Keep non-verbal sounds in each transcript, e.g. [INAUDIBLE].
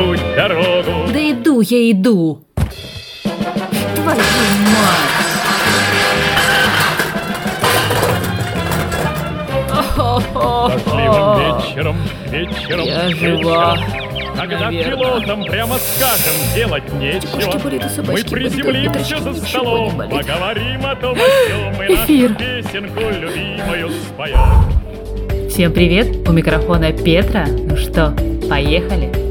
путь дорогу. Да иду я иду. Твою мать. Дождливым вечером, вечером, Я вечером, жива, Когда наверное. пилотам прямо скажем делать нечего, буррито, мы приземлимся за столом, болит. поговорим о том, о и Эфир. песенку любимую споем. Всем привет, у микрофона Петра. Ну что, поехали?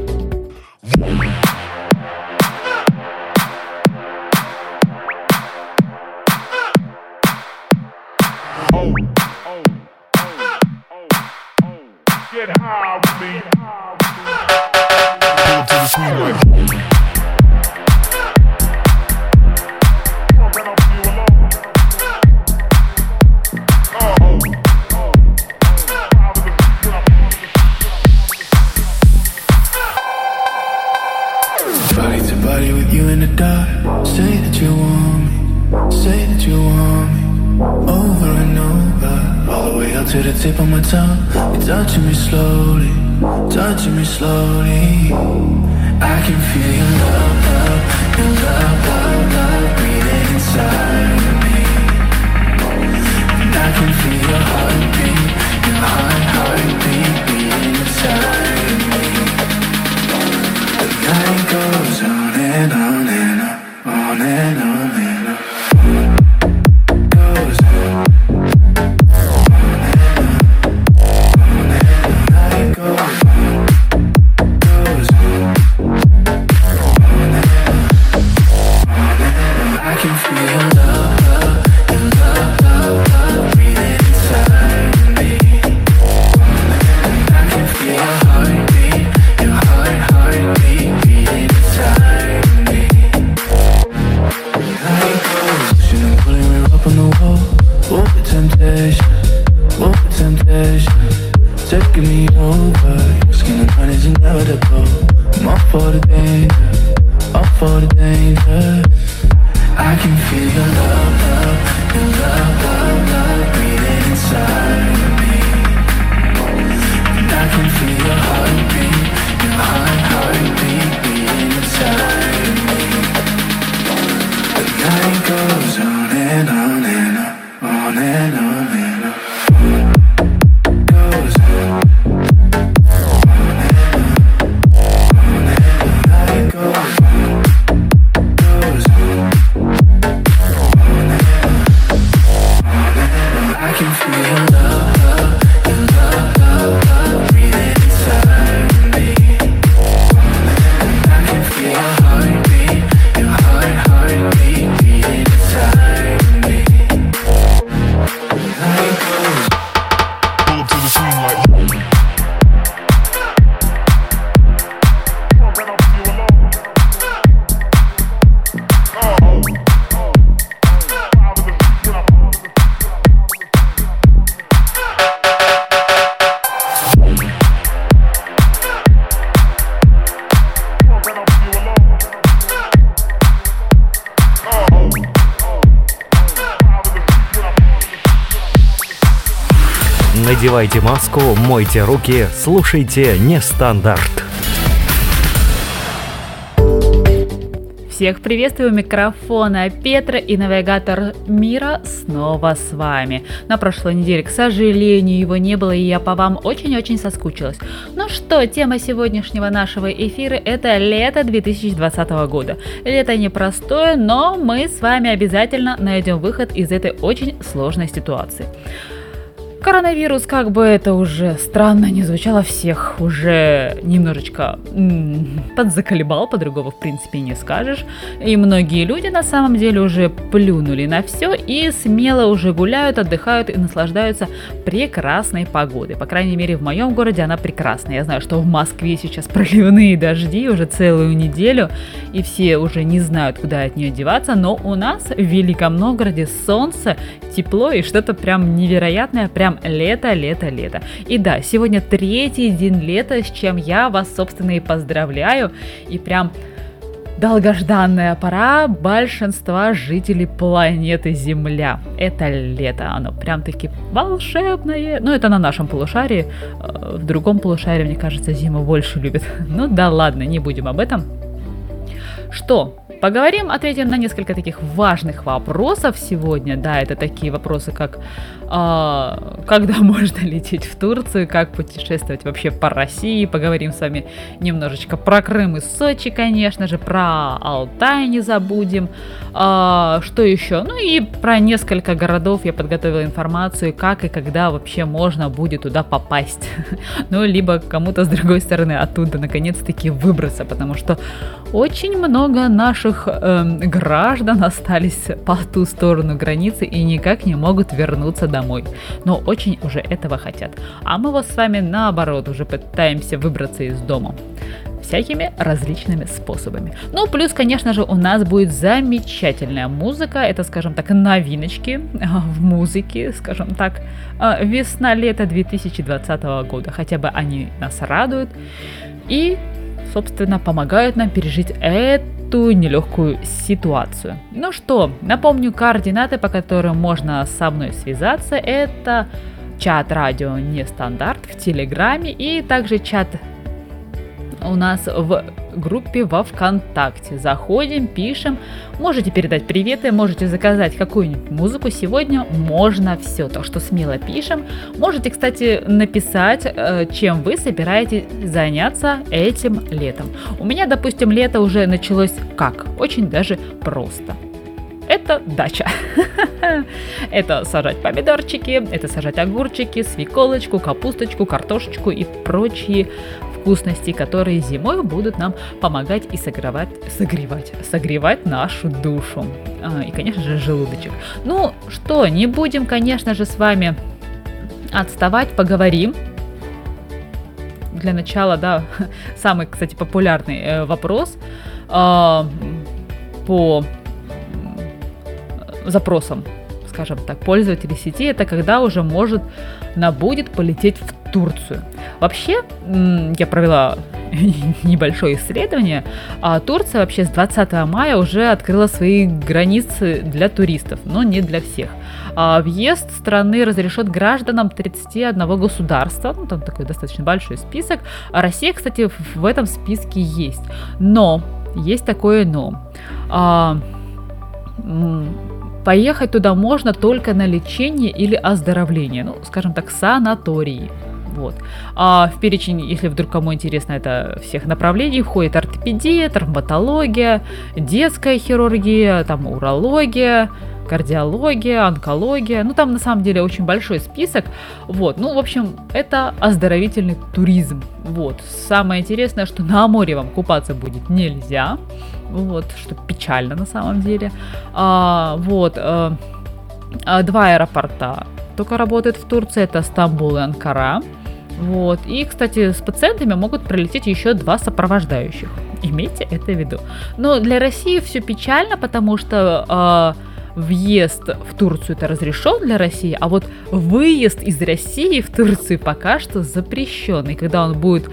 Надевайте маску, мойте руки, слушайте нестандарт. Всех приветствую у микрофона Петра и навигатор мира снова с вами. На прошлой неделе, к сожалению, его не было, и я по вам очень-очень соскучилась. Ну что, тема сегодняшнего нашего эфира это лето 2020 года. Лето непростое, но мы с вами обязательно найдем выход из этой очень сложной ситуации. Коронавирус, как бы это уже странно не звучало, всех уже немножечко м, подзаколебал, по-другому в принципе не скажешь. И многие люди на самом деле уже плюнули на все и смело уже гуляют, отдыхают и наслаждаются прекрасной погодой. По крайней мере, в моем городе она прекрасная. Я знаю, что в Москве сейчас проливные дожди уже целую неделю, и все уже не знают, куда от нее деваться, но у нас в Великом Новгороде солнце, тепло и что-то прям невероятное, прям лето, лето, лето. И да, сегодня третий день лета, с чем я вас, собственно, и поздравляю. И прям долгожданная пора большинства жителей планеты Земля. Это лето, оно прям-таки волшебное. Ну, это на нашем полушарии. Э, В другом полушарии, мне кажется, зиму больше любят. [LAUGHS] Ну да ладно, не будем об этом. Что? Поговорим, ответим на несколько таких важных вопросов сегодня. Да, это такие вопросы, как когда [LAUGHS] можно лететь в Турцию, как путешествовать вообще по России. Поговорим с вами немножечко про Крым и Сочи, конечно же, про Алтай не забудем. А, что еще? Ну и про несколько городов я подготовила информацию, как и когда вообще можно будет туда попасть. [LAUGHS] Ну, либо кому-то с другой стороны оттуда наконец-таки выбраться, потому что очень много наших эм, граждан остались по ту сторону границы и никак не могут вернуться домой. Но очень уже этого хотят. А мы вот с вами наоборот уже пытаемся выбраться из дома всякими различными способами. Ну, плюс, конечно же, у нас будет замечательная музыка. Это, скажем так, новиночки а, в музыке, скажем так, а, весна-лето 2020 года. Хотя бы они нас радуют. И собственно, помогают нам пережить эту нелегкую ситуацию. Ну что, напомню координаты, по которым можно со мной связаться. Это чат радио Нестандарт в Телеграме и также чат у нас в группе во ВКонтакте. Заходим, пишем, можете передать приветы, можете заказать какую-нибудь музыку. Сегодня можно все, так что смело пишем. Можете, кстати, написать, э, чем вы собираетесь заняться этим летом. У меня, допустим, лето уже началось как? Очень даже просто это дача. [LAUGHS] это сажать помидорчики, это сажать огурчики, свеколочку, капусточку, картошечку и прочие вкусности, которые зимой будут нам помогать и согревать, согревать, согревать нашу душу. А, и, конечно же, желудочек. Ну что, не будем, конечно же, с вами отставать, поговорим. Для начала, да, [LAUGHS] самый, кстати, популярный э, вопрос э, по запросам, скажем так, пользователей сети, это когда уже может на будет полететь в Турцию. Вообще, я провела [LAUGHS] небольшое исследование, а Турция вообще с 20 мая уже открыла свои границы для туристов, но не для всех. А въезд страны разрешен гражданам 31 государства, ну там такой достаточно большой список. А Россия, кстати, в этом списке есть. Но, есть такое но. А, поехать туда можно только на лечение или оздоровление, ну, скажем так, санатории. Вот. А в перечень, если вдруг кому интересно, это всех направлений входит ортопедия, травматология, детская хирургия, там урология, кардиология, онкология. Ну, там на самом деле очень большой список. Вот. Ну, в общем, это оздоровительный туризм. Вот. Самое интересное, что на море вам купаться будет нельзя. Вот, что печально на самом деле. А, вот. А, два аэропорта только работают в Турции. Это Стамбул и Анкара. Вот. И, кстати, с пациентами могут прилететь еще два сопровождающих. Имейте это в виду. Но для России все печально, потому что э, въезд в Турцию это разрешен для России, а вот выезд из России в Турцию пока что запрещен. И когда он будет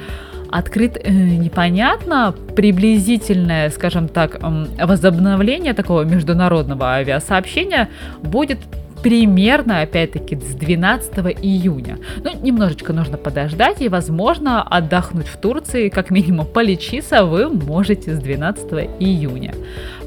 открыт э, непонятно, приблизительное, скажем так, возобновление такого международного авиасообщения будет примерно, опять-таки, с 12 июня. Ну, немножечко нужно подождать, и, возможно, отдохнуть в Турции, как минимум полечиться, вы можете с 12 июня.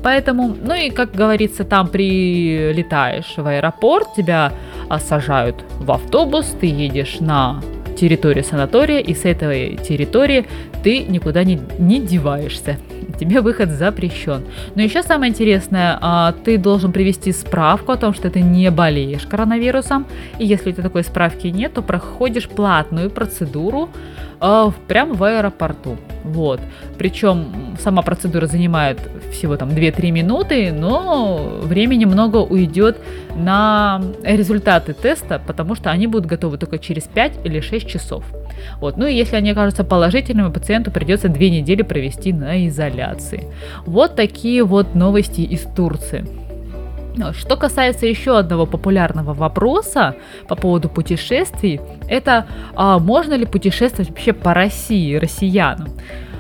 Поэтому, ну и, как говорится, там прилетаешь в аэропорт, тебя сажают в автобус, ты едешь на территорию санатория, и с этой территории ты никуда не, не деваешься. Тебе выход запрещен. Но еще самое интересное, а, ты должен привести справку о том, что ты не болеешь коронавирусом. И если у тебя такой справки нет, то проходишь платную процедуру а, прямо в аэропорту. Вот. Причем сама процедура занимает всего там 2-3 минуты, но времени много уйдет на результаты теста, потому что они будут готовы только через 5 или 6 часов. Вот. Ну и если они окажутся положительными, пациенту придется 2 недели провести на изоляции. Вот такие вот новости из Турции. Что касается еще одного популярного вопроса по поводу путешествий, это а, можно ли путешествовать вообще по России россиянам?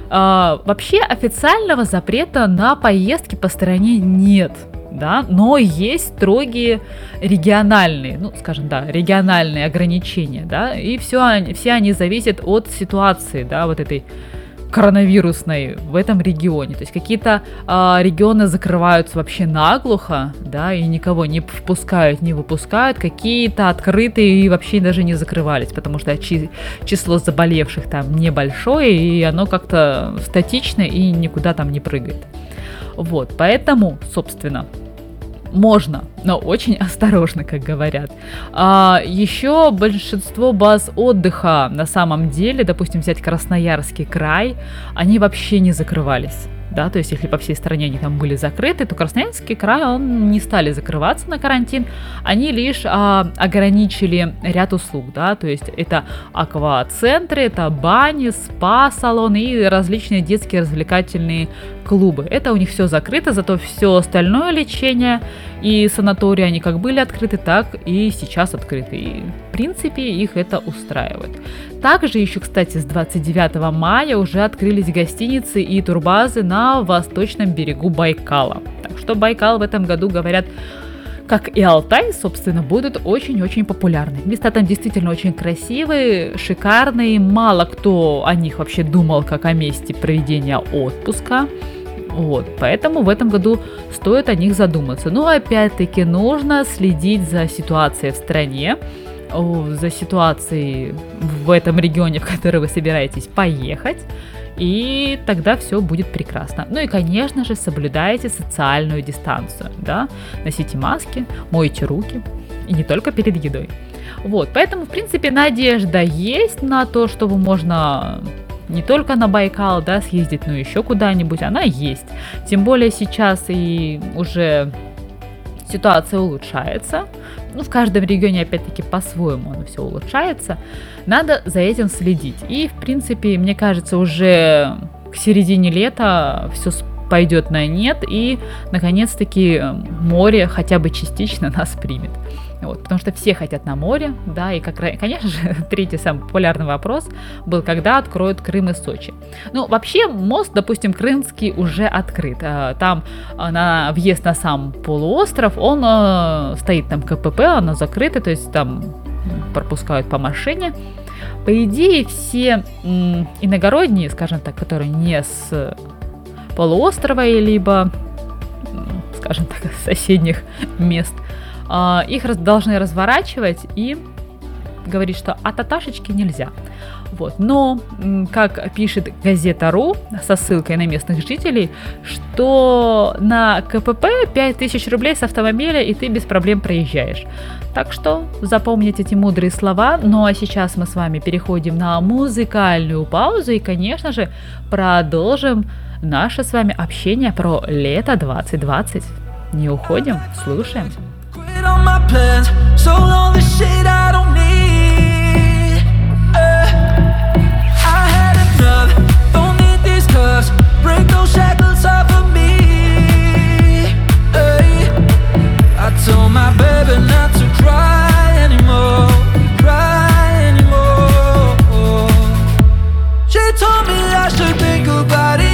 А, вообще официального запрета на поездки по стране нет. Да, но есть строгие региональные, ну, скажем, да, региональные ограничения, да, и все, все они зависят от ситуации, да, вот этой коронавирусной в этом регионе. То есть какие-то а, регионы закрываются вообще наглухо, да, и никого не впускают, не выпускают. Какие-то открытые и вообще даже не закрывались, потому что чи- число заболевших там небольшое, и оно как-то статично и никуда там не прыгает. Вот, поэтому, собственно, можно, но очень [LAUGHS] осторожно, как говорят. А, еще большинство баз отдыха на самом деле, допустим, взять Красноярский край, они вообще не закрывались да, то есть если по всей стране они там были закрыты, то Красноярский край, он не стали закрываться на карантин, они лишь а, ограничили ряд услуг, да, то есть это аквацентры, это бани, спа-салоны и различные детские развлекательные клубы. Это у них все закрыто, зато все остальное лечение и санатории, они как были открыты, так и сейчас открыты. И в принципе их это устраивает. Также еще, кстати, с 29 мая уже открылись гостиницы и турбазы на восточном берегу Байкала. Так что Байкал в этом году, говорят, как и Алтай, собственно, будут очень-очень популярны. Места там действительно очень красивые, шикарные. Мало кто о них вообще думал, как о месте проведения отпуска. Вот, поэтому в этом году стоит о них задуматься. Но опять-таки нужно следить за ситуацией в стране, за ситуацией в этом регионе, в который вы собираетесь поехать, и тогда все будет прекрасно. Ну и, конечно же, соблюдайте социальную дистанцию, да, носите маски, мойте руки, и не только перед едой. Вот, поэтому, в принципе, надежда есть на то, чтобы можно не только на Байкал, да, съездить, но еще куда-нибудь, она есть. Тем более сейчас и уже ситуация улучшается. Ну, в каждом регионе, опять-таки, по-своему оно все улучшается. Надо за этим следить. И, в принципе, мне кажется, уже к середине лета все пойдет на нет, и, наконец-таки, море хотя бы частично [LAUGHS] нас примет. Вот, потому что все хотят на море, да, и, как, конечно же, [LAUGHS] третий самый популярный вопрос был, когда откроют Крым и Сочи. Ну, вообще, мост, допустим, Крымский уже открыт. А, там а, на въезд на сам полуостров, он э, стоит там КПП, оно закрыто, то есть там пропускают по машине. По идее, все иногородние, скажем так, которые не с полуострова, либо, скажем так, [LAUGHS] соседних мест – а, их раз, должны разворачивать и говорить, что от таташечки нельзя. Вот. Но, как пишет газета.ру со ссылкой на местных жителей, что на КПП 5000 рублей с автомобиля и ты без проблем проезжаешь. Так что запомните эти мудрые слова. Ну а сейчас мы с вами переходим на музыкальную паузу и, конечно же, продолжим наше с вами общение про лето 2020. Не уходим, слушаем. Quit on my plans, sold all the shit I don't need. Uh, I had enough, don't need these cuffs. Break those shackles off of me. Ay. I told my baby not to cry anymore, cry anymore. She told me I should think about it,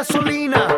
gasolina.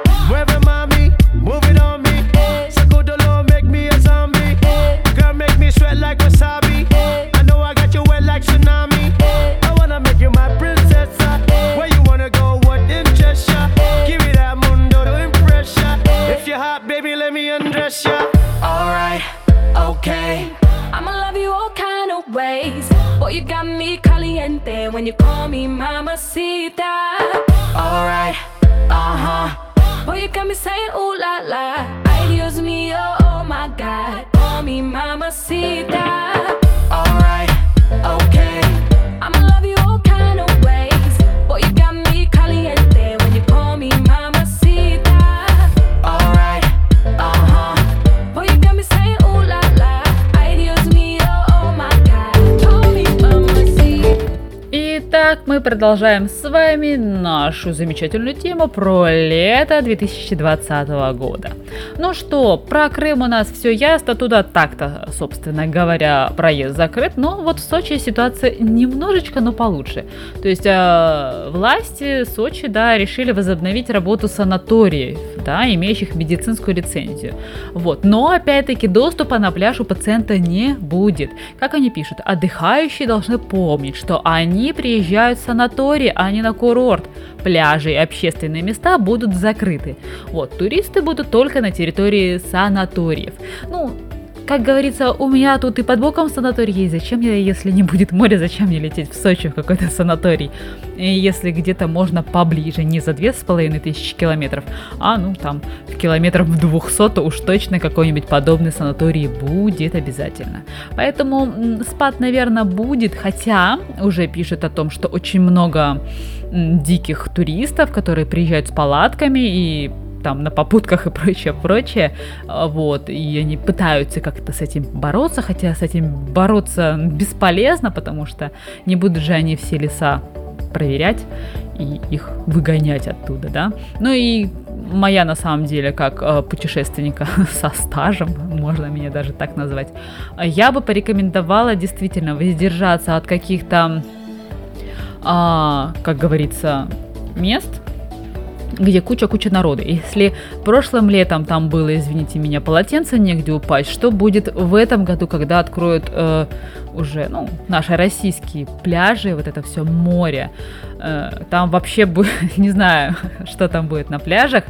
продолжаем с вами нашу замечательную тему про лето 2020 года. Ну что, про Крым у нас все ясно, туда так-то, собственно говоря, проезд закрыт, но вот в Сочи ситуация немножечко, но получше. То есть э, власти Сочи, да, решили возобновить работу санаториев, да, имеющих медицинскую лицензию. Вот, но опять-таки доступа на пляж у пациента не будет. Как они пишут, отдыхающие должны помнить, что они приезжают в санаторий, а не на курорт. Пляжи и общественные места будут закрыты. Вот, туристы будут только на территории территории санаториев. Ну, как говорится, у меня тут и под боком санаторий есть. Зачем мне, если не будет моря, зачем мне лететь в Сочи в какой-то санаторий? Если где-то можно поближе, не за две с половиной тысячи километров, а ну там в километров в 200, то уж точно какой-нибудь подобный санаторий будет обязательно. Поэтому спад, наверное, будет, хотя уже пишет о том, что очень много диких туристов, которые приезжают с палатками и там на попутках и прочее, прочее, А, вот, и они пытаются как-то с этим бороться, хотя с этим бороться бесполезно, потому что не будут же они все леса проверять и их выгонять оттуда, да. Ну и моя на самом деле как э, путешественника [LAUGHS] со стажем, можно меня даже так назвать, э, я бы порекомендовала действительно воздержаться от каких-то, а, как говорится, мест, где куча-куча народа. Если прошлым летом там было, извините меня, полотенце негде упасть, что будет в этом году, когда откроют э, уже ну, наши российские пляжи, вот это все море, Э, там вообще будет, [LAUGHS] не знаю, [LAUGHS] что там будет на пляжах,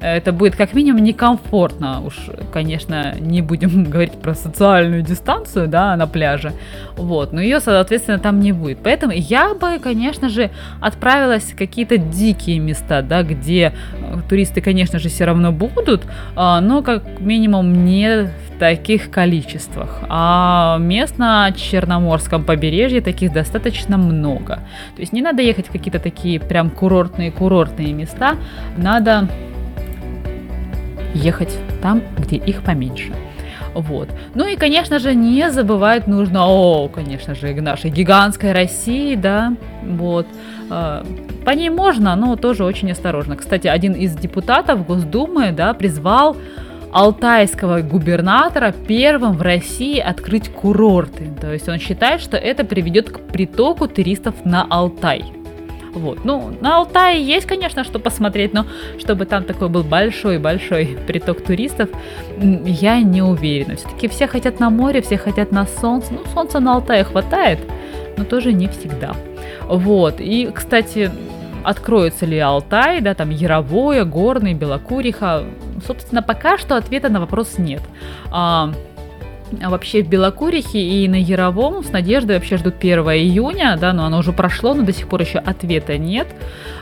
Э, это будет как минимум некомфортно, уж, конечно, не будем [LAUGHS] говорить про социальную дистанцию, да, на пляже, вот, но ее, соответственно, там не будет, поэтому я бы, конечно же, отправилась в какие-то дикие места, да, где э, туристы, конечно же, все равно будут, но как минимум не в таких количествах. А мест на Черноморском побережье таких достаточно много. То есть не надо ехать в какие-то такие прям курортные-курортные места, надо ехать там, где их поменьше. Вот. Ну и, конечно же, не забывать нужно, о, конечно же, нашей гигантской России, да, вот. Э, По ней можно, но тоже очень осторожно. Кстати, один из депутатов Госдумы, да, призвал алтайского губернатора первым в России открыть курорты. То есть он считает, что это приведет к притоку туристов на Алтай. Вот. Ну, на Алтае есть, конечно, что посмотреть, но чтобы там такой был большой-большой приток туристов, я не уверена. Все-таки все хотят на море, все хотят на солнце. Ну, солнца на Алтае хватает, но тоже не всегда. Вот. И, кстати, откроется ли Алтай, да, там Яровое, Горный, Белокуриха. Собственно, пока что ответа на вопрос нет. А, а вообще в Белокурихе и на Яровом с надеждой вообще ждут 1 июня, да, но оно уже прошло, но до сих пор еще ответа нет,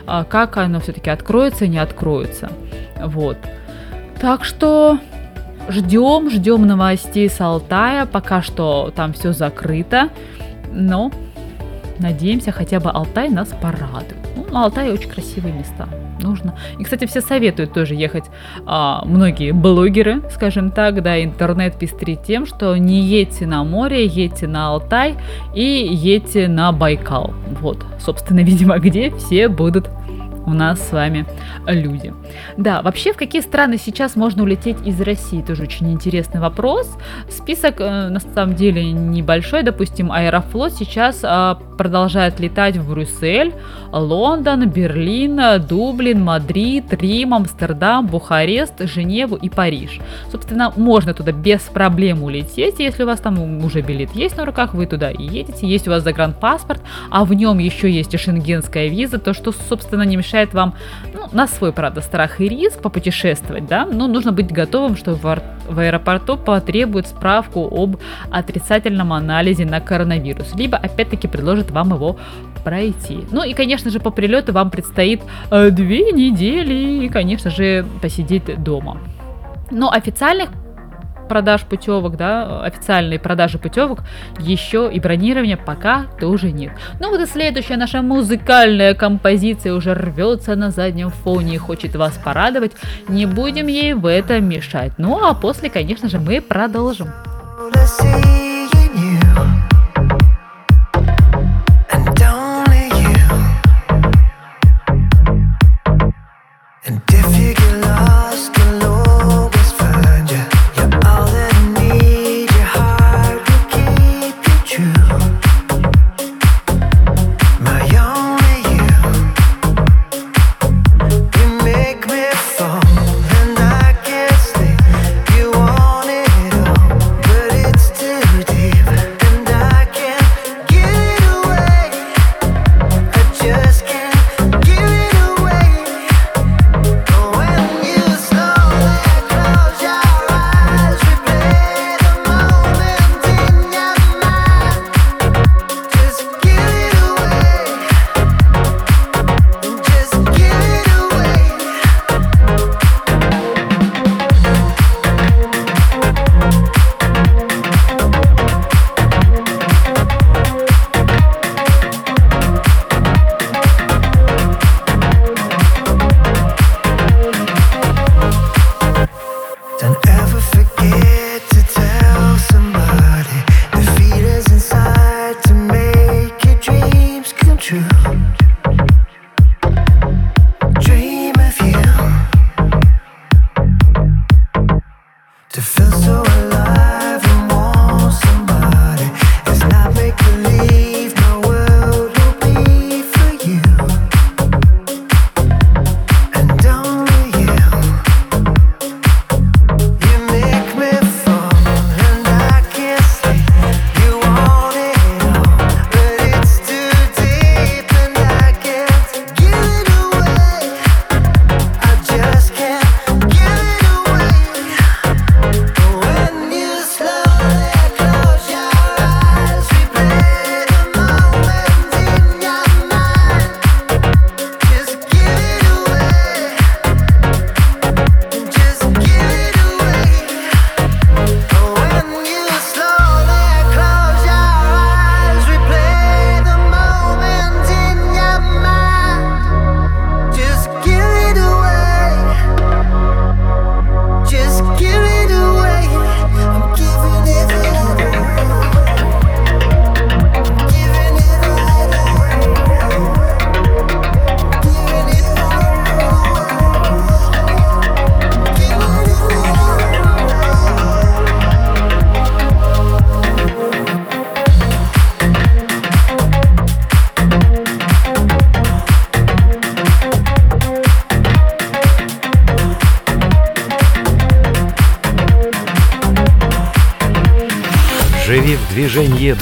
а, как оно все-таки откроется и не откроется. Вот. Так что ждем, ждем новостей с Алтая, пока что там все закрыто, но надеемся, хотя бы Алтай нас порадует. Ну, на Алтае очень красивые места. Нужно. И, кстати, все советуют тоже ехать. а, многие блогеры, скажем так, да, интернет пестрит тем, что не едьте на море, едьте на Алтай и едьте на Байкал. Вот, собственно, [LAUGHS] видимо, где все будут у нас с вами люди. Да, вообще, в какие страны сейчас можно улететь из России? Тоже очень интересный вопрос. Список, э, на самом деле, небольшой. Допустим, Аэрофлот сейчас э, продолжает летать в Брюссель, Лондон, Берлин, Дублин, Мадрид, Рим, Амстердам, Бухарест, Женеву и Париж. Собственно, можно туда без проблем улететь, если у вас там уже билет есть на руках, вы туда и едете, есть у вас загранпаспорт, а в нем еще есть и шенгенская виза, то что, собственно, не мешает вам, ну, на свой, правда, страх и риск попутешествовать, да, но нужно быть готовым, что в, аэропорту потребуют справку об отрицательном анализе на коронавирус, либо, опять-таки, предложат вам его пройти. Ну и, конечно же, по прилету вам предстоит э, две недели и, конечно же, посидеть дома. Но официальных продаж путевок, да, официальной продажи путевок еще и бронирования пока тоже нет. Ну вот и следующая наша музыкальная композиция уже рвется на заднем фоне и хочет вас порадовать. Не будем ей в этом мешать. Ну а после, конечно же, мы продолжим. And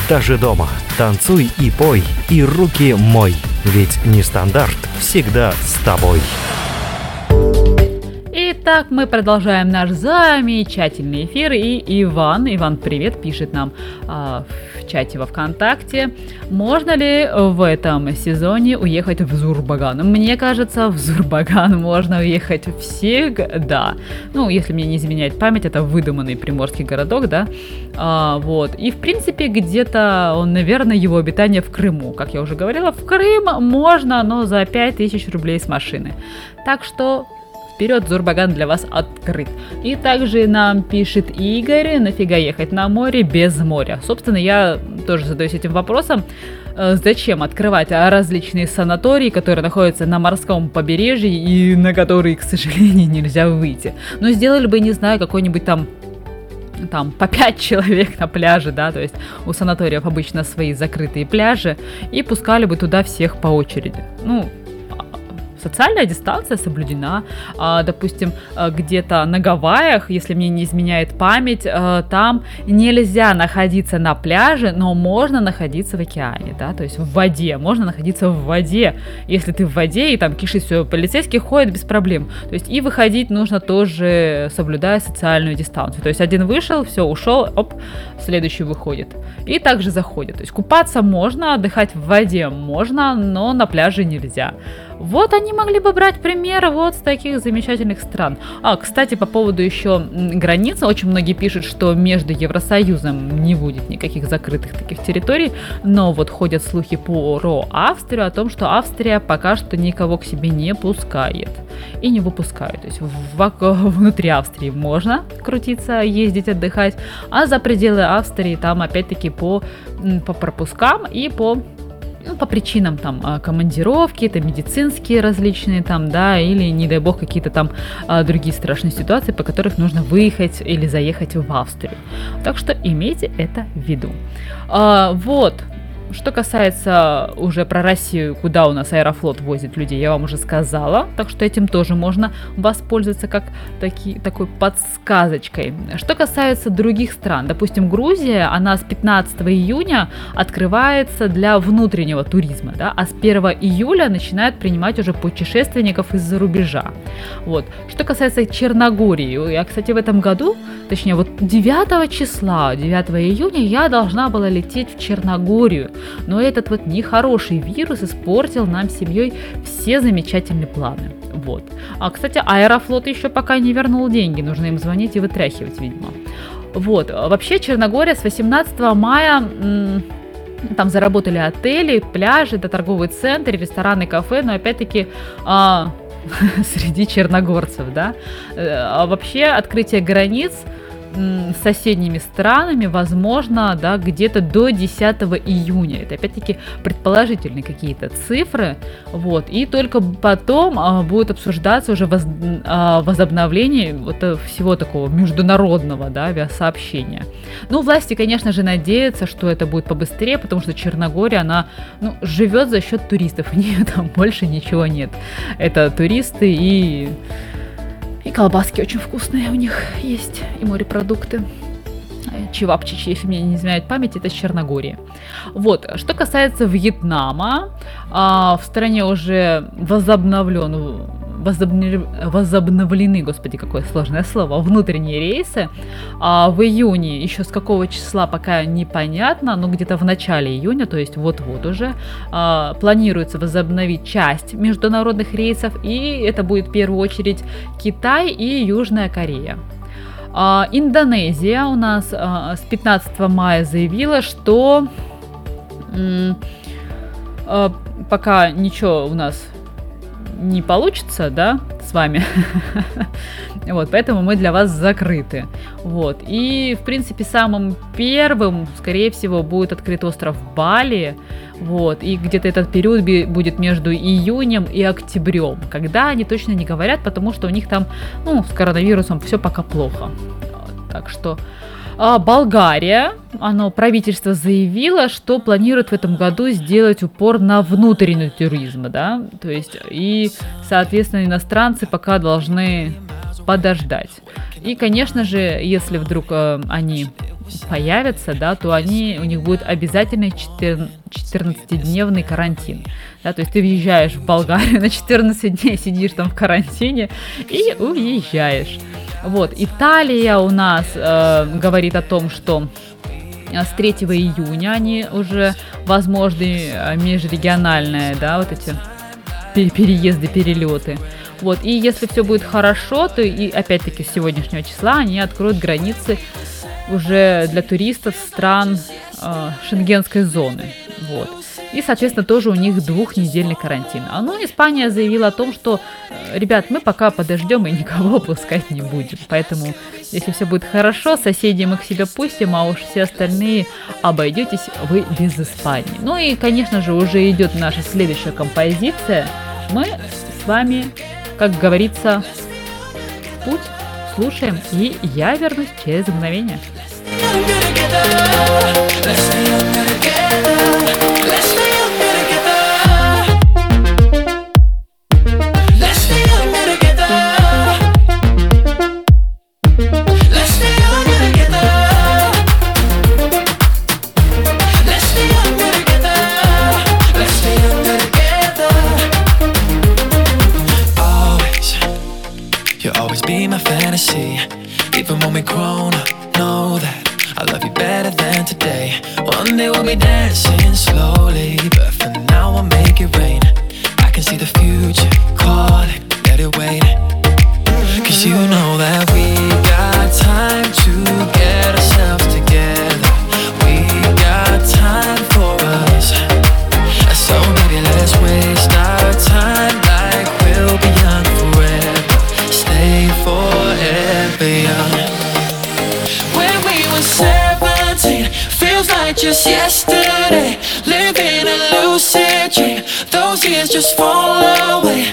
даже дома. Танцуй и пой, и руки мой. Ведь нестандарт всегда с тобой. Итак, мы продолжаем наш замечательный эфир. И Иван, Иван, привет, пишет нам а, в чате во ВКонтакте. Можно ли в этом сезоне уехать в Зурбаган? Мне кажется, в Зурбаган [LAUGHS] можно уехать всегда. Ну, если мне не изменяет память, это выдуманный приморский городок, да? А, вот. И, в принципе, где-то он, наверное, его обитание в Крыму. Как я уже говорила, в Крым можно, но за 5000 рублей с машины. Так что Вперед, Зурбаган для вас открыт. И также нам пишет Игорь, нафига ехать на море без моря. Собственно, я тоже задаюсь этим вопросом. Э, Зачем открывать различные санатории, которые находятся на морском побережье и на которые, к сожалению, нельзя выйти? Но сделали бы, не знаю, какой-нибудь там там по 5 человек на пляже, да, то есть у санаториев обычно свои закрытые пляжи, и пускали бы туда всех по очереди. Ну, социальная дистанция соблюдена. А, допустим, а, где-то на Гавайях, если мне не изменяет память, а, там нельзя находиться на пляже, но можно находиться в океане, да, то есть в воде, можно находиться в воде. Если ты в воде и там кишит все, полицейские ходят без проблем. То есть и выходить нужно тоже соблюдая социальную дистанцию. То есть один вышел, все, ушел, оп, следующий выходит. И также заходит. То есть купаться можно, отдыхать в воде можно, но на пляже нельзя. Вот они могли бы брать пример вот с таких замечательных стран. А, кстати, по поводу еще границ, очень многие пишут, что между Евросоюзом не будет никаких закрытых таких территорий, но вот ходят слухи про Австрию о том, что Австрия пока что никого к себе не пускает и не выпускает. То есть в, [LAUGHS] внутри Австрии можно крутиться, ездить, отдыхать, а за пределы Австрии там опять-таки по, по пропускам и по ну, по причинам там а, командировки, это медицинские различные там, да, или, не дай бог, какие-то там а, другие страшные ситуации, по которых нужно выехать или заехать в Австрию. Так что имейте это в виду. А, вот, что касается уже про Россию, куда у нас Аэрофлот возит людей, я вам уже сказала, так что этим тоже можно воспользоваться как таки, такой подсказочкой. Что касается других стран, допустим, Грузия, она с 15 июня открывается для внутреннего туризма, да, а с 1 июля начинает принимать уже путешественников из-за рубежа. Вот. Что касается Черногории, я, кстати, в этом году, точнее, вот 9 числа, 9 июня я должна была лететь в Черногорию, но этот вот нехороший вирус испортил нам семьей все замечательные планы. Вот. А, кстати, Аэрофлот еще пока не вернул деньги, нужно им звонить и вытряхивать, видимо. Вот. Вообще, Черногория с 18 мая там заработали отели, пляжи, это торговый центр, рестораны, кафе, но опять-таки а, [LAUGHS] среди черногорцев, да. Э, а вообще открытие границ с соседними странами, возможно, да, где-то до 10 июня. Это опять-таки предположительные какие-то цифры. Вот, и только потом а, будет обсуждаться уже воз, а, возобновление вот э, всего такого международного да, авиасообщения. Ну, власти, конечно же, надеются, что это будет побыстрее, потому что Черногория, она ну, живет за счет туристов. [LAUGHS] У нее там больше ничего нет. Это туристы и и колбаски очень вкусные у них есть, и морепродукты. Чевапчичи, если мне не изменяет память, это с Черногории. Вот, что касается Вьетнама, а, в стране уже возобновлен возобновлены, господи, какое сложное слово, внутренние рейсы. А в июне, еще с какого числа пока непонятно, но где-то в начале июня, то есть вот-вот уже, а, планируется возобновить часть международных рейсов, и это будет в первую очередь Китай и Южная Корея. А, Индонезия у нас а, с 15 мая заявила, что а, пока ничего у нас не получится, да, с вами. [LAUGHS] вот, поэтому мы для вас закрыты. Вот. И, в принципе, самым первым, скорее всего, будет открыт остров Бали. Вот. И где-то этот период будет между июнем и октябрем. Когда они точно не говорят, потому что у них там, ну, с коронавирусом все пока плохо. Так что Болгария, оно, правительство заявило, что планирует в этом году сделать упор на внутренний туризм, да, то есть и, соответственно, иностранцы пока должны подождать. И, конечно же, если вдруг э, они появятся, да, то они, у них будет обязательный 14 14-дневный карантин. Да, то есть ты въезжаешь в Болгарию [LAUGHS] на 14 дней, сидишь там в карантине и уезжаешь. Вот, Италия у нас э, говорит о том, что э, с 3 июня они уже возможны э, межрегиональные, да, вот эти пе- переезды, перелеты. Вот, и если все будет хорошо, то и опять-таки с сегодняшнего числа они откроют границы уже для туристов стран э, шенгенской зоны. Вот. И, соответственно, тоже у них двухнедельный карантин. А ну, Испания заявила о том, что, э, ребят, мы пока подождем и [LAUGHS] никого пускать не будем. Поэтому, если все будет хорошо, соседей мы к себе пустим, а уж все остальные обойдетесь вы без Испании. Ну и, конечно же, уже идет наша следующая композиция. Мы с вами, как говорится, путь слушаем, и я вернусь через мгновение. You'll always be my fantasy. Even when we grown up, they will be dancing. Just fall away.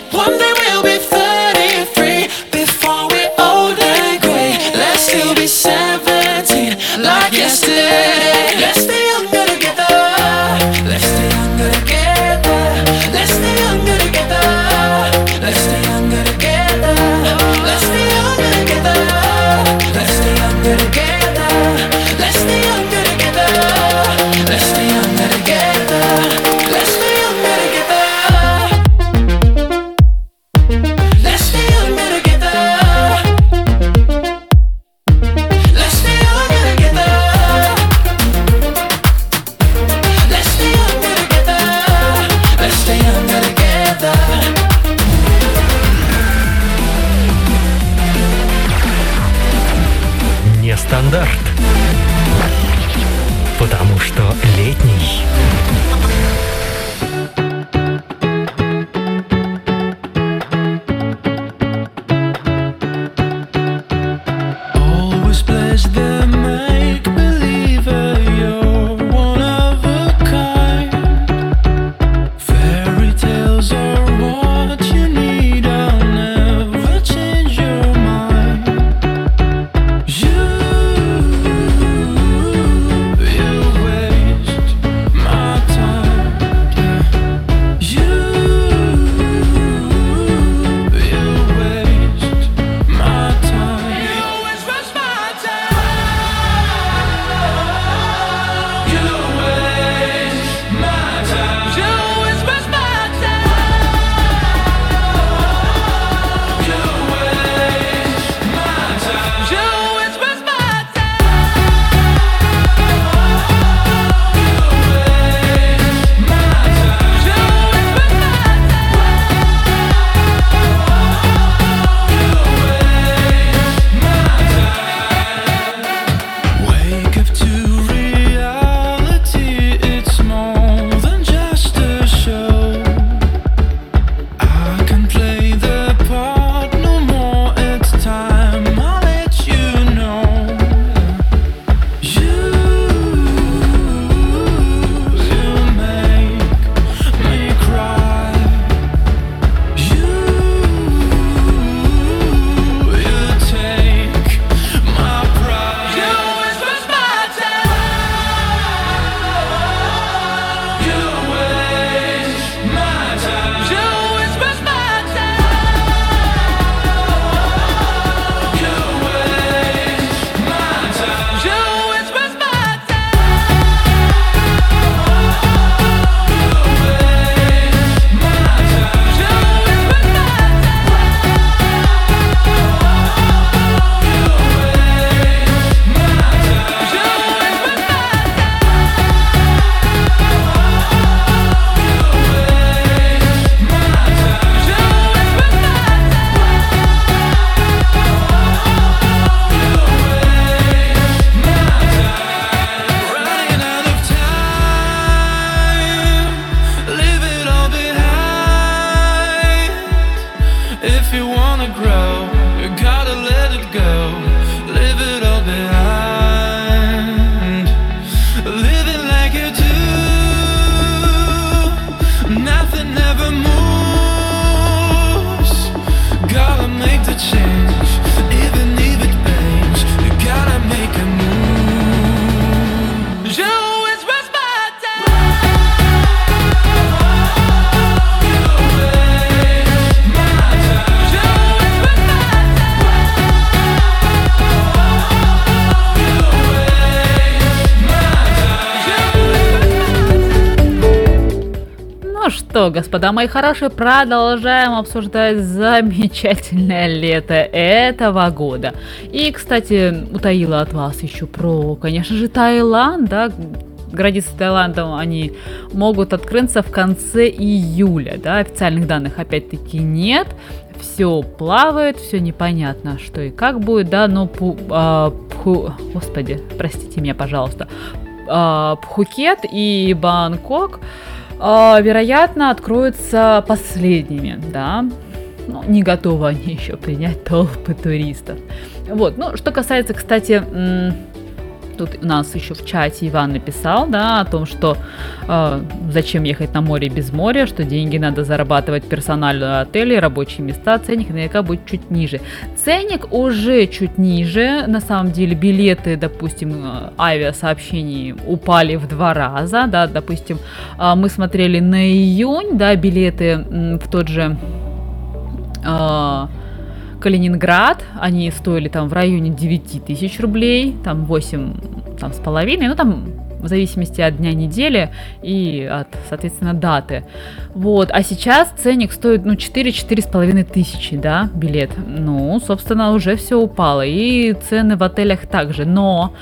Что, господа мои хорошие, продолжаем обсуждать замечательное лето этого года. И, кстати, утаила от вас еще про, конечно же, Таиланд, да, границы с Таиландом, они могут открыться в конце июля, да, официальных данных опять-таки нет, все плавает, все непонятно, что и как будет, да, но Пу- а, Пху- господи, простите меня, пожалуйста, а, Пхукет и Бангкок, вероятно, откроются последними, да. Ну, не готовы они [LAUGHS] еще принять толпы туристов. Вот, ну, что касается, кстати, тут у нас еще в чате Иван написал, да, о том, что э, зачем ехать на море без моря, что деньги надо зарабатывать персональные отели, рабочие места, ценник наверняка будет чуть ниже. Ценник уже чуть ниже, на самом деле билеты, допустим, э, авиасообщений упали в два раза, да, допустим, э, мы смотрели на июнь, да, билеты м, в тот же э, Калининград, они стоили там в районе 9 тысяч рублей, там 8 там, с половиной, ну там в зависимости от дня недели и от, соответственно, даты. Вот, а сейчас ценник стоит, ну, 4-4 с половиной тысячи, да, билет. Ну, собственно, уже все упало, и цены в отелях также, но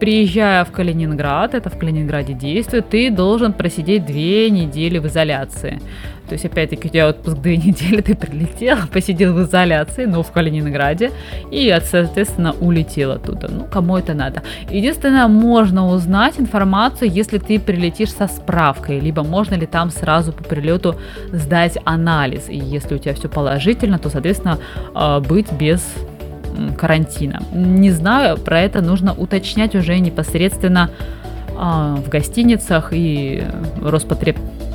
приезжая в Калининград, это в Калининграде действует, ты должен просидеть две недели в изоляции. То есть, опять-таки, у тебя отпуск две [LAUGHS] недели, ты прилетел, посидел в изоляции, но в Калининграде, и, от- соответственно, улетел оттуда. Ну, кому это надо. Единственное, можно узнать информацию, если ты прилетишь со справкой, либо можно ли там сразу по прилету сдать анализ. И если у тебя все положительно, то, соответственно, а, быть без карантина. Не знаю, про это нужно уточнять уже непосредственно а, в гостиницах и в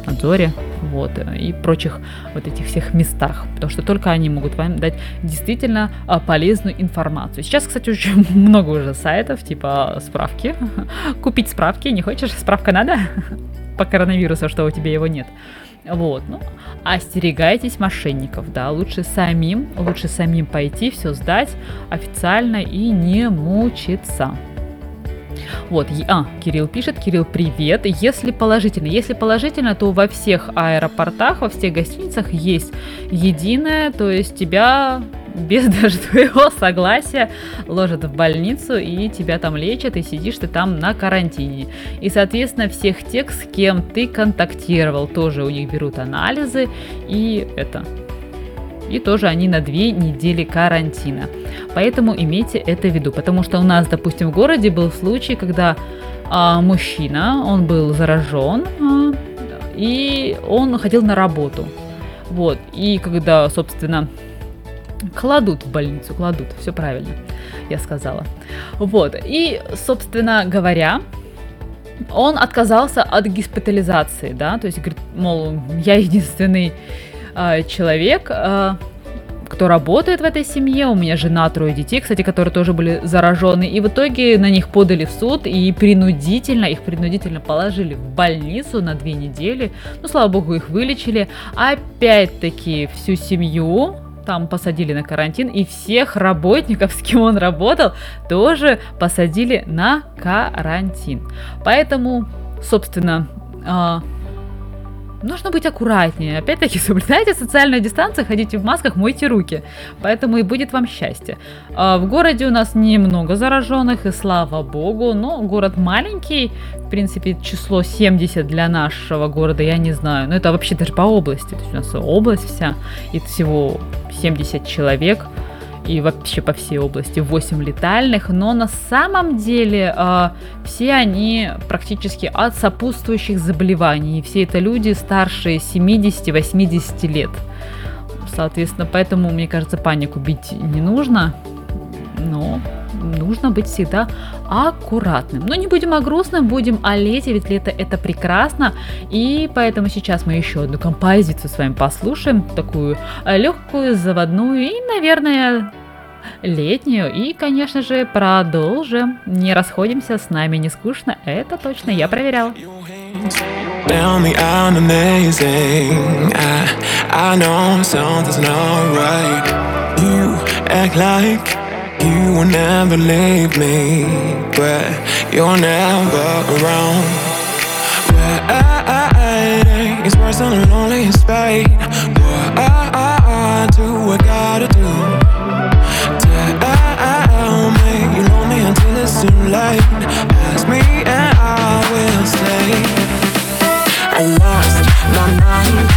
Роспотребнадзоре, вот, э, и прочих вот этих всех местах, потому что только они могут вам дать действительно а, полезную информацию. Сейчас, кстати, очень [LAUGHS] много уже сайтов, типа справки, [LAUGHS] купить справки, не хочешь, [LAUGHS] справка надо по коронавирусу, что у тебя его нет. Вот, ну, остерегайтесь мошенников, да, лучше самим, лучше самим пойти, все сдать официально и не мучиться. Вот, а, Кирилл пишет, Кирилл, привет. Если положительно, если положительно, то во всех аэропортах, во всех гостиницах есть единое, то есть тебя без [LAUGHS] даже твоего согласия ложат в больницу и тебя там лечат, и сидишь ты там на карантине. И, соответственно, всех тех, с кем ты контактировал, тоже у них берут анализы, и это... И тоже они на две недели карантина. Поэтому имейте это в виду. Потому что у нас, допустим, в городе был случай, когда а, мужчина, он был заражен, а, и он ходил на работу. Вот. И когда, собственно, кладут в больницу, кладут, все правильно, я сказала. Вот. И, собственно говоря, он отказался от госпитализации, да, то есть говорит, мол, я единственный а, человек, а, кто работает в этой семье, у меня жена, трое детей, кстати, которые тоже были заражены, и в итоге на них подали в суд и принудительно, их принудительно положили в больницу на две недели, ну, слава богу, их вылечили, опять-таки всю семью там посадили на карантин, и всех работников, с кем он работал, тоже посадили на карантин. Поэтому, собственно, а, нужно быть аккуратнее. Опять-таки, [LAUGHS] соблюдайте социальную дистанцию, ходите в масках, мойте руки. Поэтому и будет вам счастье. А, В городе у нас немного зараженных, и слава богу, но город маленький. В принципе, число 70 для нашего города, я не знаю. Но это вообще даже по области. То есть у нас область вся, и всего 70 человек и вообще по всей области 8 летальных, но на самом деле э, все они практически от сопутствующих заболеваний. И все это люди старше 70-80 лет. Соответственно, поэтому, мне кажется, панику бить не нужно. Но нужно быть всегда аккуратным. Но не будем о грустном, будем о лете, ведь лето это прекрасно. И поэтому сейчас мы еще одну композицию с вами послушаем, такую легкую, заводную и, наверное, летнюю. И, конечно же, продолжим. Не расходимся, с нами не скучно. Это точно, я проверяла. Tell me I'm amazing. I, I know something's not right. You act like you will never leave me, but you're never around. Why it's worse than lonely spade. What do I gotta do? Tell me you know me until it's too late. Ask me and I will stay. I lost my mind.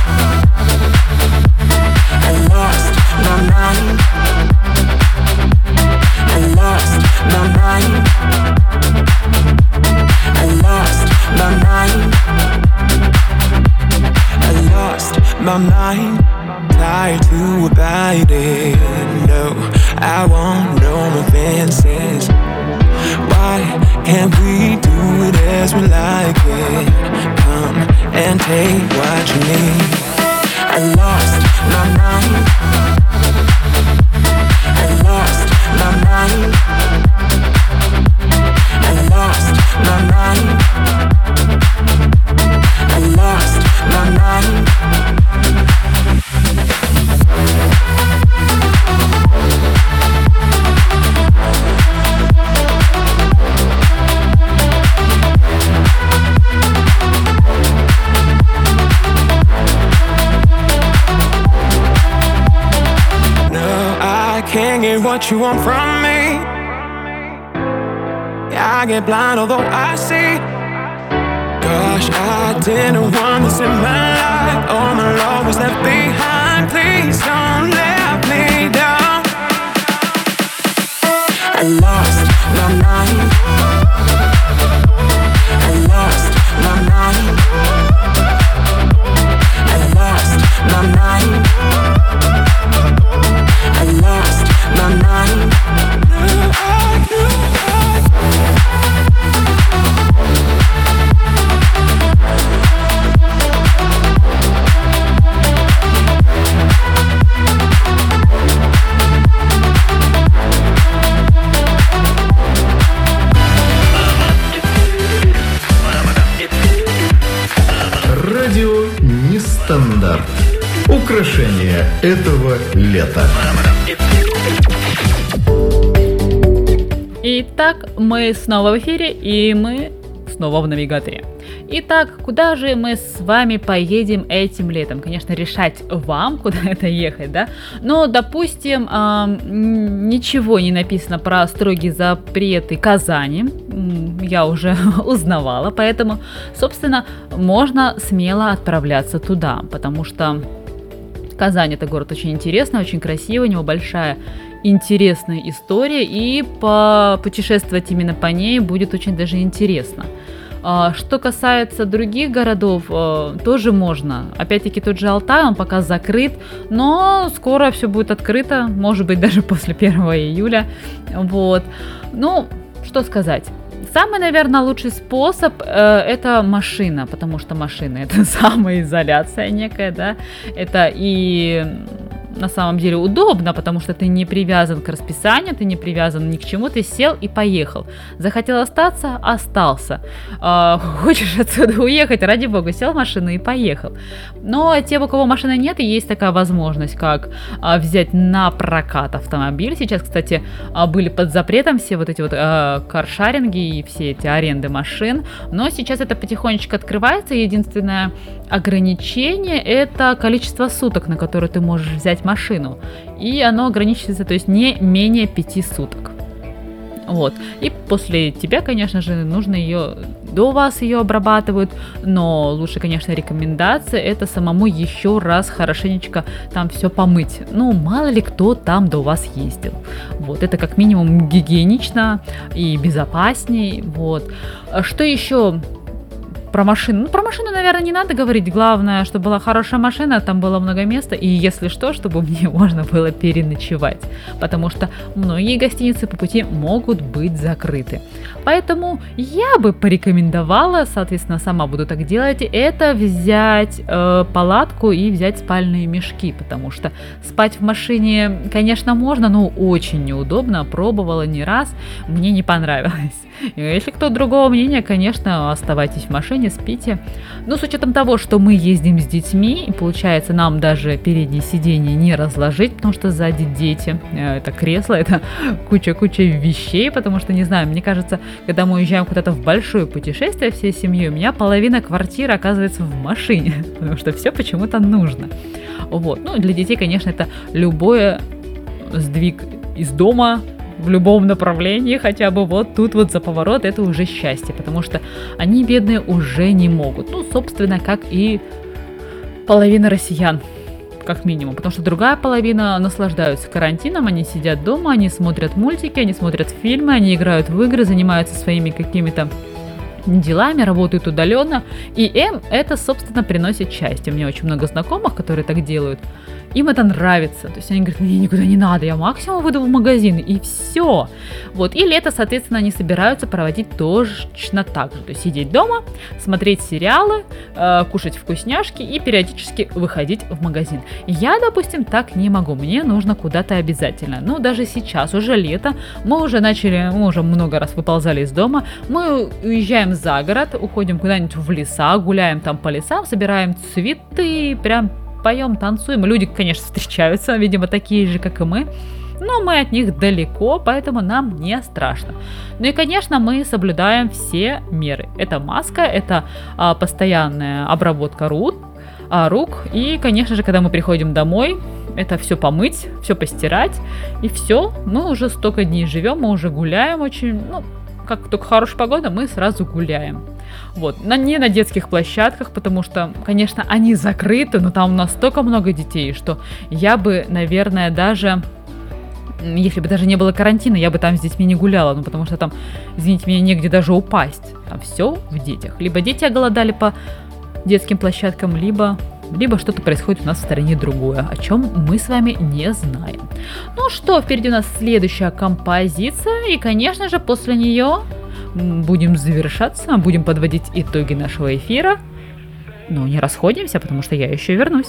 Although Нестандарт. Украшение этого лета. Итак, мы снова в эфире, и мы снова в навигаторе. Итак, куда же мы с вами поедем этим летом? Конечно, решать вам, [LAUGHS] куда это ехать, да? Но, допустим, ничего не написано про строгие запреты Казани. Я уже [LAUGHS] узнавала, поэтому, собственно, можно смело отправляться туда, потому что Казань это город очень интересный, очень красивый, у него большая интересная история, и путешествовать именно по ней будет очень даже интересно. А, Что касается других городов, э, тоже можно. Опять-таки тот же Алтай, он пока закрыт, но скоро все будет открыто, может быть [LAUGHS] даже после 1 июля. Вот. Ну, что сказать. Самый, наверное, лучший способ э, это машина, потому что машина это [LAUGHS] самоизоляция некая, да. Это и на самом деле удобно, потому что ты не привязан к расписанию, ты не привязан ни к чему, ты сел и поехал. Захотел остаться, остался. А, [LAUGHS] хочешь отсюда уехать, ради бога, сел в машину и поехал. Но те, у кого машины нет, есть такая возможность, как а, взять на прокат автомобиль. Сейчас, кстати, а, были под запретом все вот эти вот а, каршаринги и все эти аренды машин, но сейчас это потихонечку открывается. Единственное ограничение это количество суток, на которые ты можешь взять машину. И оно ограничивается, то есть не менее пяти суток. Вот. И после тебя, конечно же, нужно ее, до вас ее обрабатывают, но лучше, конечно, рекомендация это самому еще раз хорошенечко там все помыть. Ну, мало ли кто там до вас ездил. Вот, это как минимум гигиенично и безопасней. Вот. А Что еще про машину. Ну, про машину, наверное, не надо говорить. Главное, чтобы была хорошая машина, там было много места. И если что, чтобы [LAUGHS] мне можно было переночевать. Потому что многие гостиницы по пути могут быть закрыты. Поэтому я бы порекомендовала, соответственно, сама буду так делать, это взять э, палатку и взять спальные мешки. Потому что спать в машине, конечно, можно, но очень неудобно. Пробовала не раз, мне не понравилось. Если кто другого мнения, конечно, оставайтесь в машине, спите. Но с учетом того, что мы ездим с детьми, и получается нам даже переднее сиденье не разложить, потому что сзади дети. Э, Это кресло, это [LAUGHS] куча-куча вещей, потому что, не знаю, мне кажется, когда мы уезжаем куда-то в большое путешествие всей семьей, у меня половина квартиры оказывается в машине, [LAUGHS] потому что все почему-то нужно. Вот. Ну, для детей, конечно, это любое сдвиг из дома в любом направлении, хотя бы вот тут вот за поворот, это уже счастье, потому что они, бедные, уже не могут. Ну, собственно, как и половина россиян, как минимум, потому что другая половина наслаждаются карантином, они сидят дома, они смотрят мультики, они смотрят фильмы, они играют в игры, занимаются своими какими-то делами, работают удаленно, и им это, собственно, приносит счастье. У меня очень много знакомых, которые так делают. Им это нравится. То есть они говорят, мне никуда не надо, я максимум выйду в магазин, и все. Вот. И лето, соответственно, они собираются проводить точно так же. То есть сидеть дома, смотреть сериалы, э, кушать вкусняшки и периодически выходить в магазин. Я, допустим, так не могу. Мне нужно куда-то обязательно. Но даже сейчас, уже лето, мы уже начали, мы уже много раз выползали из дома, мы уезжаем за город, уходим куда-нибудь в леса, гуляем там по лесам, собираем цветы, прям поем, танцуем. Люди, конечно, встречаются, видимо, такие же, как и мы. Но мы от них далеко, поэтому нам не страшно. Ну и, конечно, мы соблюдаем все меры. Это маска, это а, постоянная обработка рук, а, рук. И, конечно же, когда мы приходим домой, это все помыть, все постирать. И все, мы уже столько дней живем, мы уже гуляем очень, ну, как только хорошая погода, мы сразу гуляем. Вот, на, не на детских площадках, потому что, конечно, они закрыты, но там настолько много детей, что я бы, наверное, даже если бы даже не было карантина, я бы там с детьми не гуляла, ну потому что там, извините меня, негде даже упасть. Там все в детях. Либо дети оголодали по детским площадкам, либо либо что-то происходит у нас в стороне другое, о чем мы с вами не знаем. Ну что, впереди у нас следующая композиция, и, конечно же, после нее будем завершаться, будем подводить итоги нашего эфира. Но не расходимся, потому что я еще вернусь.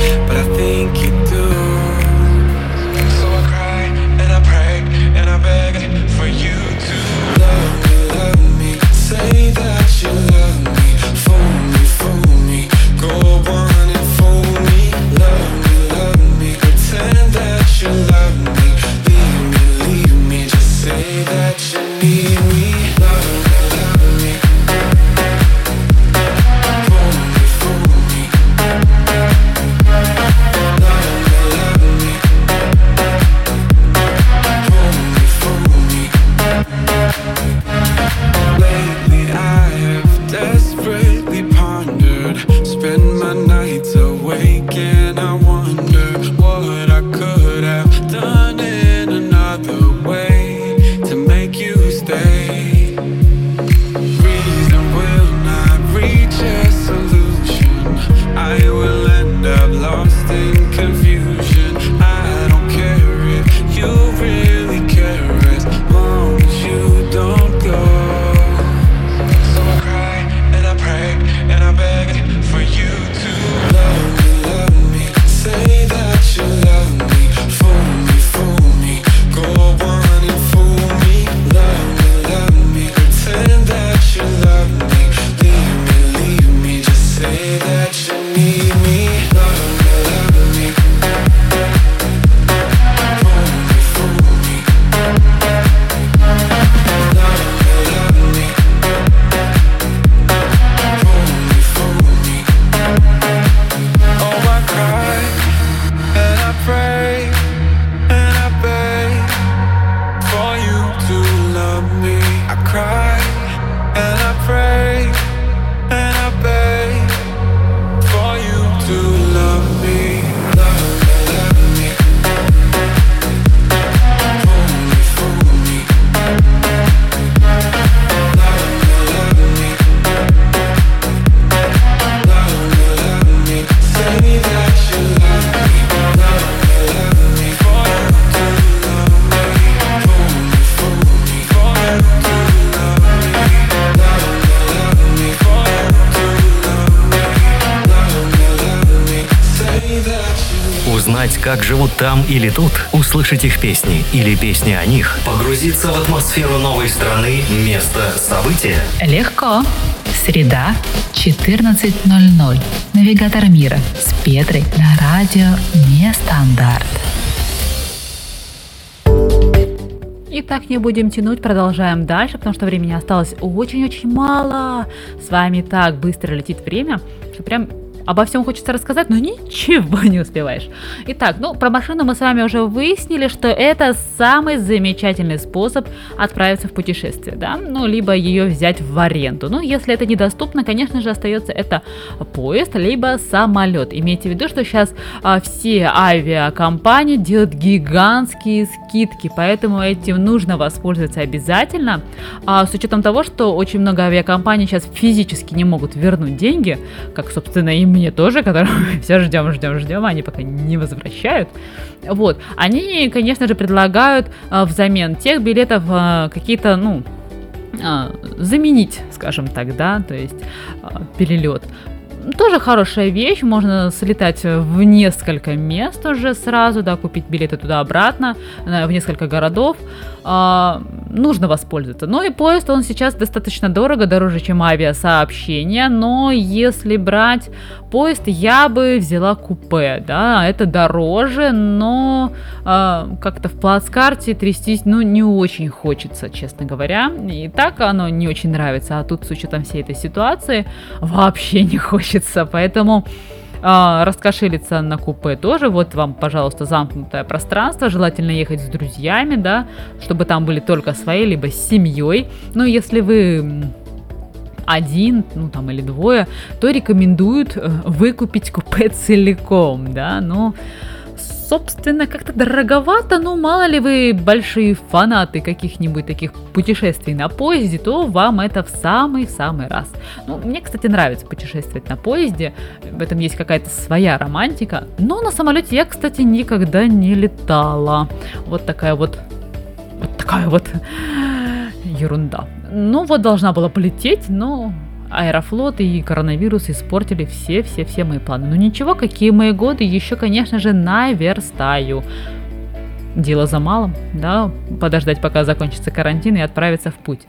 там или тут, услышать их песни или песни о них, погрузиться в атмосферу новой страны, места, события. Легко. Среда, 14.00. Навигатор мира с Петрой на радио Нестандарт. И так не будем тянуть, продолжаем дальше, потому что времени осталось очень-очень мало. С вами так быстро летит время, что прям обо всем хочется рассказать, но ничего [LAUGHS] не успеваешь. Итак, ну, про машину мы с вами уже выяснили, что это самый замечательный способ отправиться в путешествие, да, ну, либо ее взять в аренду. Ну, если это недоступно, конечно же, остается это поезд, либо самолет. Имейте в виду, что сейчас а, все авиакомпании делают гигантские скидки, поэтому этим нужно воспользоваться обязательно, а, с учетом того, что очень много авиакомпаний сейчас физически не могут вернуть деньги, как, собственно, и мне тоже, которые [LAUGHS] все ждем, ждем, ждем, они пока не возвращают. Вот, они, конечно же, предлагают а, взамен тех билетов а, какие-то, ну, а, заменить, скажем так, да, то есть а, перелет. Тоже хорошая вещь, можно слетать в несколько мест уже сразу, да, купить билеты туда-обратно, в несколько городов. А, нужно воспользоваться. Но и поезд, он сейчас достаточно дорого, дороже, чем авиасообщение, но если брать поезд, я бы взяла купе, да, это дороже, но а, как-то в плацкарте трястись, ну, не очень хочется, честно говоря. И так оно не очень нравится, а тут с учетом всей этой ситуации вообще не хочется, поэтому а, раскошелиться на купе тоже. Вот вам, пожалуйста, замкнутое пространство. Желательно ехать с друзьями, да, чтобы там были только свои, либо с семьей. Ну, если вы один, ну там или двое, то рекомендуют э, выкупить купе целиком, да, ну собственно, как-то дороговато, но мало ли вы большие фанаты каких-нибудь таких путешествий на поезде, то вам это в самый-самый раз. Ну, мне, кстати, нравится путешествовать на поезде, в этом есть какая-то своя романтика, но на самолете я, кстати, никогда не летала. Вот такая вот, вот такая вот [LAUGHS] ерунда. Ну вот должна была полететь, но Аэрофлот и коронавирус испортили все-все-все мои планы. Но ничего, какие мои годы, еще, конечно же, наверстаю. Дело за малым, да, подождать, пока закончится карантин и отправиться в путь.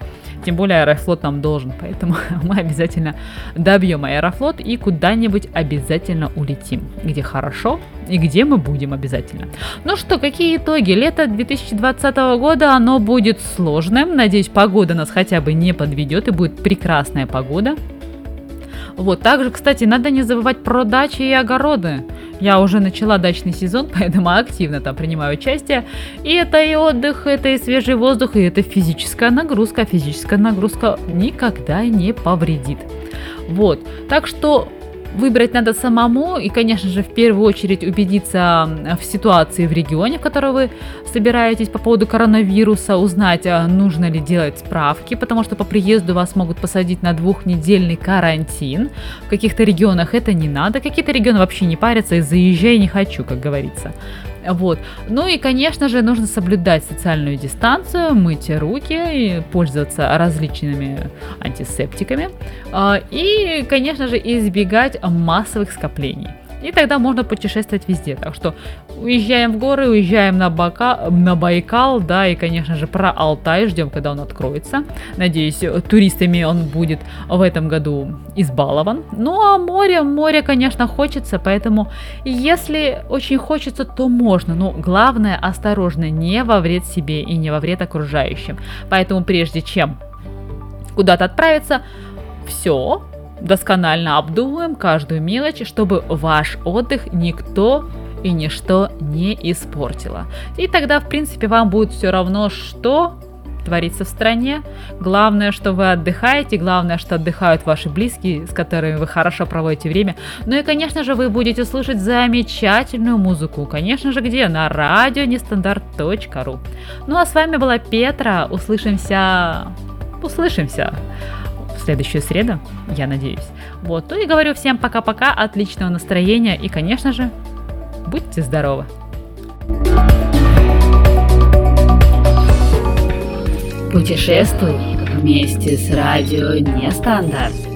Тем более Аэрофлот нам должен, поэтому [LAUGHS] мы обязательно добьем Аэрофлот и куда-нибудь обязательно улетим, где хорошо и где мы будем обязательно. Ну что, какие итоги? Лето 2020 года, оно будет сложным. Надеюсь, погода нас хотя бы не подведет и будет прекрасная погода. Вот, также, кстати, надо не забывать про дачи и огороды. Я уже начала дачный сезон, [LAUGHS] поэтому активно там принимаю участие. И это и отдых, это и свежий воздух, и это физическая нагрузка. Физическая нагрузка никогда не повредит. Вот, так что Выбрать надо самому и, конечно же, в первую очередь убедиться в ситуации в регионе, в котором вы собираетесь по поводу коронавируса, узнать, а, нужно ли делать справки, потому что по приезду вас могут посадить на двухнедельный карантин. В каких-то регионах это не надо, какие-то регионы вообще не парятся и заезжай не хочу, как говорится. Вот. Ну и, конечно же, нужно соблюдать социальную дистанцию, мыть руки и пользоваться различными антисептиками. А, и, конечно же, избегать массовых скоплений. И тогда можно путешествовать везде. Так что уезжаем в горы, уезжаем на, Бака, на Байкал, да, и, конечно же, про Алтай ждем, когда он откроется. Надеюсь, туристами он будет в этом году избалован. Ну, а море, море, конечно, хочется, поэтому если очень хочется, то можно. Но главное, осторожно, не во вред себе и не во вред окружающим. Поэтому прежде чем куда-то отправиться, все, досконально обдумываем каждую мелочь, чтобы ваш отдых никто и ничто не испортило. И тогда, в принципе, вам будет все равно, что творится в стране. Главное, что вы отдыхаете, главное, что отдыхают ваши близкие, с которыми вы хорошо проводите время. Ну и, конечно же, вы будете слышать замечательную музыку. Конечно же, где? На радио нестандарт.ру. Ну а с вами была Петра. Услышимся... Услышимся следующую среду, я надеюсь. Вот, ну и говорю всем пока-пока, отличного настроения и, конечно же, будьте здоровы! Путешествуй вместе с радио Нестандарт.